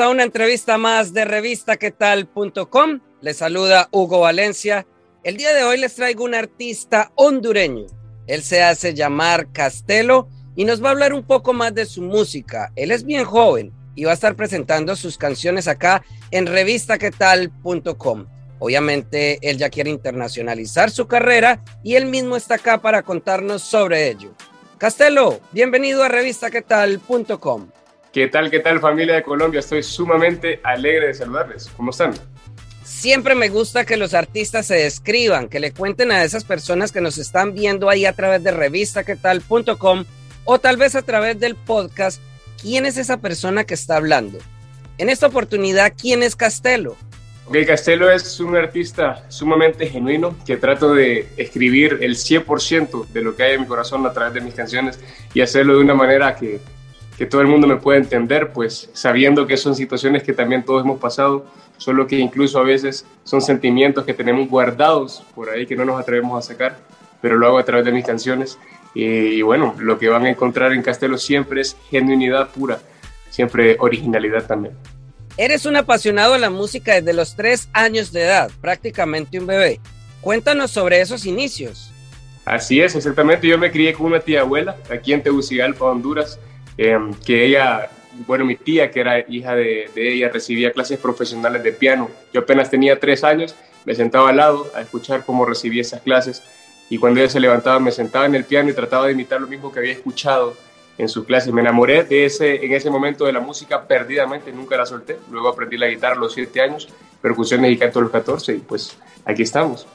A una entrevista más de revistaquetal.com. Les saluda Hugo Valencia. El día de hoy les traigo un artista hondureño. Él se hace llamar Castelo y nos va a hablar un poco más de su música. Él es bien joven y va a estar presentando sus canciones acá en revistaquetal.com. Obviamente él ya quiere internacionalizar su carrera y él mismo está acá para contarnos sobre ello. Castelo, bienvenido a revistaquetal.com. ¿Qué tal, qué tal familia de Colombia? Estoy sumamente alegre de saludarles. ¿Cómo están? Siempre me gusta que los artistas se describan, que le cuenten a esas personas que nos están viendo ahí a través de revistaquetal.com o tal vez a través del podcast quién es esa persona que está hablando. En esta oportunidad, ¿quién es Castelo? Ok, Castelo es un artista sumamente genuino que trato de escribir el 100% de lo que hay en mi corazón a través de mis canciones y hacerlo de una manera que que todo el mundo me pueda entender, pues sabiendo que son situaciones que también todos hemos pasado, solo que incluso a veces son sentimientos que tenemos guardados por ahí que no nos atrevemos a sacar, pero lo hago a través de mis canciones. Y, bueno, lo que van a encontrar en Castelo siempre es genuinidad pura, siempre originalidad también. Eres un apasionado de la música desde los tres años de edad, prácticamente un bebé. Cuéntanos sobre esos inicios. Así es, exactamente. Yo me crié con una tía abuela aquí en Tegucigalpa, Honduras Em, que ella, bueno, mi tía, que era hija de, ella, recibía clases profesionales de piano. Yo apenas tenía tres años, me sentaba al lado a escuchar cómo recibía esas clases y cuando ella se levantaba me sentaba en el piano y trataba de imitar lo mismo que había escuchado en sus clases. Me enamoré de ese, en ese momento de la música perdidamente, nunca la solté. Luego aprendí la guitarra a los siete años, percusiones y canto a los 14 y pues aquí estamos.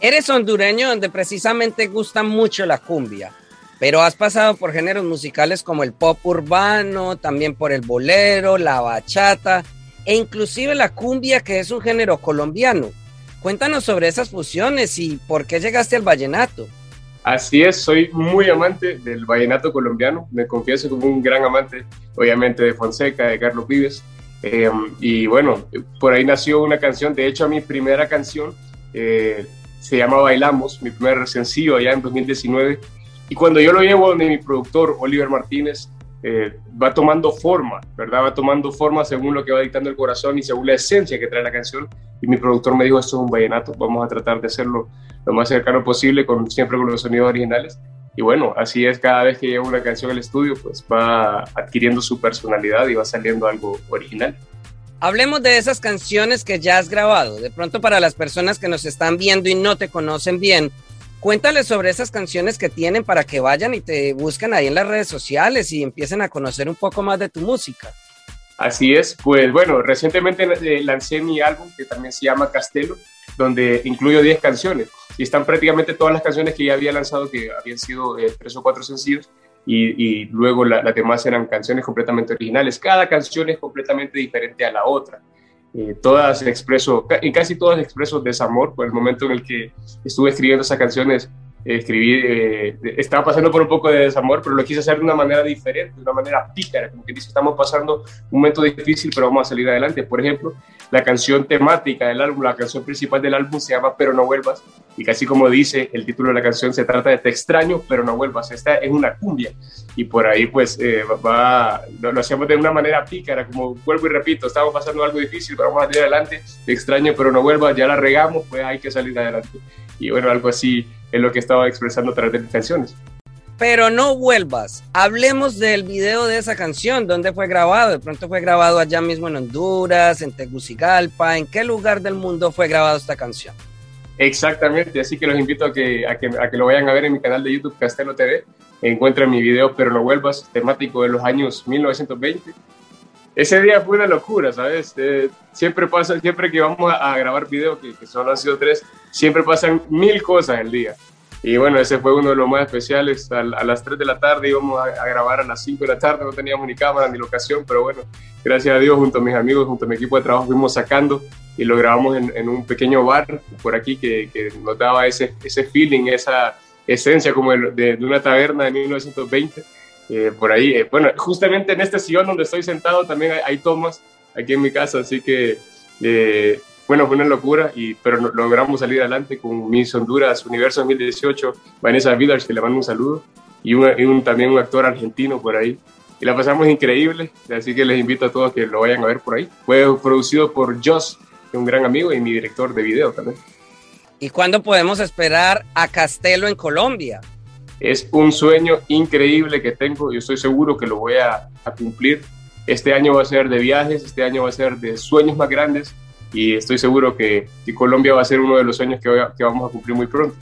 Eres hondureño donde precisamente gusta mucho la cumbia pero has pasado por géneros musicales como el pop urbano, también por el bolero, la bachata e inclusive la cumbia, que es un género colombiano. Cuéntanos sobre esas fusiones y por qué llegaste al vallenato. Así es, soy muy amante del vallenato colombiano, me confieso como un gran amante, obviamente, de Fonseca, de Carlos Vives. Eh, y bueno, por ahí nació una canción, de hecho, mi primera canción eh, se llama Bailamos, mi primer sencillo allá en 2019 y cuando yo lo llevo donde mi productor, Oliver Martínez, eh, va tomando forma, ¿verdad? Va tomando forma según lo que va dictando el corazón y según la esencia que trae la canción. Y mi productor me dijo, esto es un vallenato, vamos a tratar de hacerlo lo más cercano posible, con, siempre con los sonidos originales. Y bueno, así es, cada vez que llevo una canción al estudio, pues va adquiriendo su personalidad y va saliendo algo original. Hablemos de esas canciones que ya has grabado. De pronto para las personas que nos están viendo y no te conocen bien, Cuéntales sobre esas canciones que tienen para que vayan y te busquen ahí en las redes sociales y empiecen a conocer un poco más de tu música. Así es, pues bueno, recientemente eh, lancé mi álbum que también se llama Castelo, donde incluyo 10 canciones y están prácticamente todas las canciones que ya había lanzado, que habían sido eh, tres o cuatro sencillos, y, luego las demás eran canciones completamente originales. Cada canción es completamente diferente a la otra. Todas expreso, en casi todas expreso desamor por el momento en el que estuve escribiendo esas canciones escribí, eh, estaba pasando por un poco de desamor, pero lo quise hacer de una manera diferente, de una manera pícara, como que dice, estamos pasando un momento difícil, pero vamos a salir adelante. Por ejemplo, la canción temática del álbum, la canción principal del álbum se llama Pero no vuelvas, y casi como dice el título de la canción, se trata de Te extraño, pero no vuelvas. Esta es una cumbia, y por ahí pues eh, va, lo, hacemos de una manera pícara, como vuelvo y repito, estamos pasando algo difícil, pero vamos a salir adelante, Te extraño, pero no vuelvas, ya la regamos, pues hay que salir adelante. Y bueno, algo así es lo que estaba expresando a través de mis canciones. Pero no vuelvas. Hablemos del video de esa canción. ¿Dónde fue grabado? De pronto fue grabado allá mismo en Honduras, en Tegucigalpa. ¿En qué lugar del mundo fue grabado esta canción? Exactamente, así que los invito a que, a que, a que lo vayan a ver en mi canal de YouTube Castelo TV. Encuentren mi video Pero no vuelvas, temático de los años 1920. Ese día fue una locura, ¿sabes? Eh, siempre pasa, siempre que vamos a, grabar videos, que, que, solo han sido tres, siempre pasan mil cosas el día. Y bueno, ese fue uno de los más especiales. A, las 3 de la tarde íbamos a, grabar a las 5 de la tarde, no teníamos ni cámara ni locación, pero bueno, gracias a Dios, junto a mis amigos, junto a mi equipo de trabajo, fuimos sacando y lo grabamos en, un pequeño bar por aquí que, que, nos daba ese, ese feeling, esa esencia como de, de una taberna de 1920 eh, por ahí. Eh, bueno, justamente en este sillón donde estoy sentado también hay, tomas aquí en mi casa, así que, eh, bueno, fue una locura, y, pero logramos salir adelante con Miss Honduras Universo 2018, Vanessa Villars, que le mando un saludo, y, un, también un actor argentino por ahí. Y la pasamos increíble, así que les invito a todos que lo vayan a ver por ahí. Fue producido por Joss, un gran amigo y mi director de video también. ¿Y cuándo podemos esperar a Castelo en Colombia? Es un sueño increíble que tengo, yo estoy seguro que lo voy a, cumplir. Este año va a ser de viajes, este año va a ser de sueños más grandes y estoy seguro que, Colombia va a ser uno de los sueños que, que vamos a cumplir muy pronto.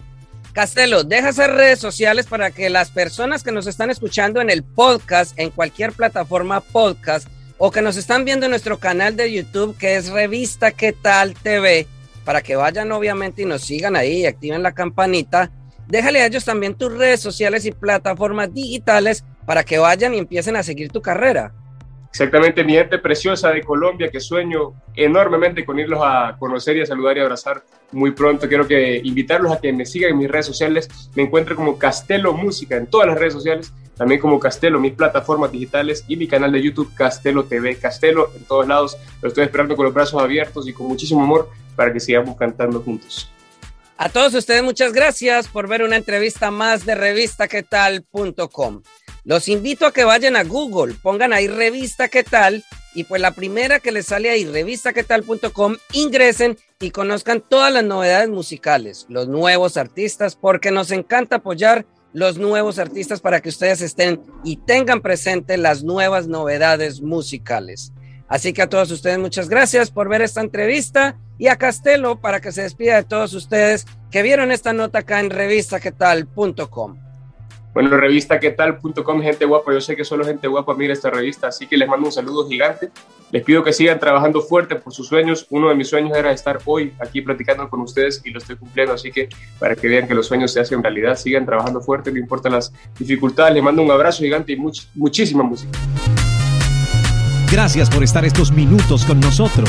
Castelo, deja hacer redes sociales para que las personas que nos están escuchando en el podcast, en cualquier plataforma podcast, o que nos están viendo en nuestro canal de YouTube, que es Revista ¿Qué tal TV, para que vayan obviamente y nos sigan ahí y activen la campanita déjale a ellos también tus redes sociales y plataformas digitales para que vayan y empiecen a seguir tu carrera. Exactamente, mi gente preciosa de Colombia, que sueño enormemente con irlos a conocer y a saludar y abrazar muy pronto. Quiero que invitarlos a que me sigan en mis redes sociales. Me encuentro como Castelo Música en todas las redes sociales, también como Castelo, mis plataformas digitales y mi canal de YouTube Castelo TV. Castelo en todos lados. Lo estoy esperando con los brazos abiertos y con muchísimo amor para que sigamos cantando juntos. A todos ustedes muchas gracias por ver una entrevista más de revistaquetal.com. Los invito a que vayan a Google, pongan ahí revista qué tal y pues la primera que les sale ahí revistaquetal.com ingresen y conozcan todas las novedades musicales, los nuevos artistas porque nos encanta apoyar los nuevos artistas para que ustedes estén y tengan presente las nuevas novedades musicales. Así que a todos ustedes muchas gracias por ver esta entrevista y a Castelo para que se despida de todos ustedes que vieron esta nota acá en revistaquetal.com. Bueno, revistaquetal.com, gente guapa, yo sé que solo gente guapa mira esta revista, así que les mando un saludo gigante. Les pido que sigan trabajando fuerte por sus sueños. Uno de mis sueños era estar hoy aquí platicando con ustedes y lo estoy cumpliendo, así que para que vean que los sueños se hacen realidad, sigan trabajando fuerte, no importa las dificultades. Les mando un abrazo gigante y muchísima música. Gracias por estar estos minutos con nosotros.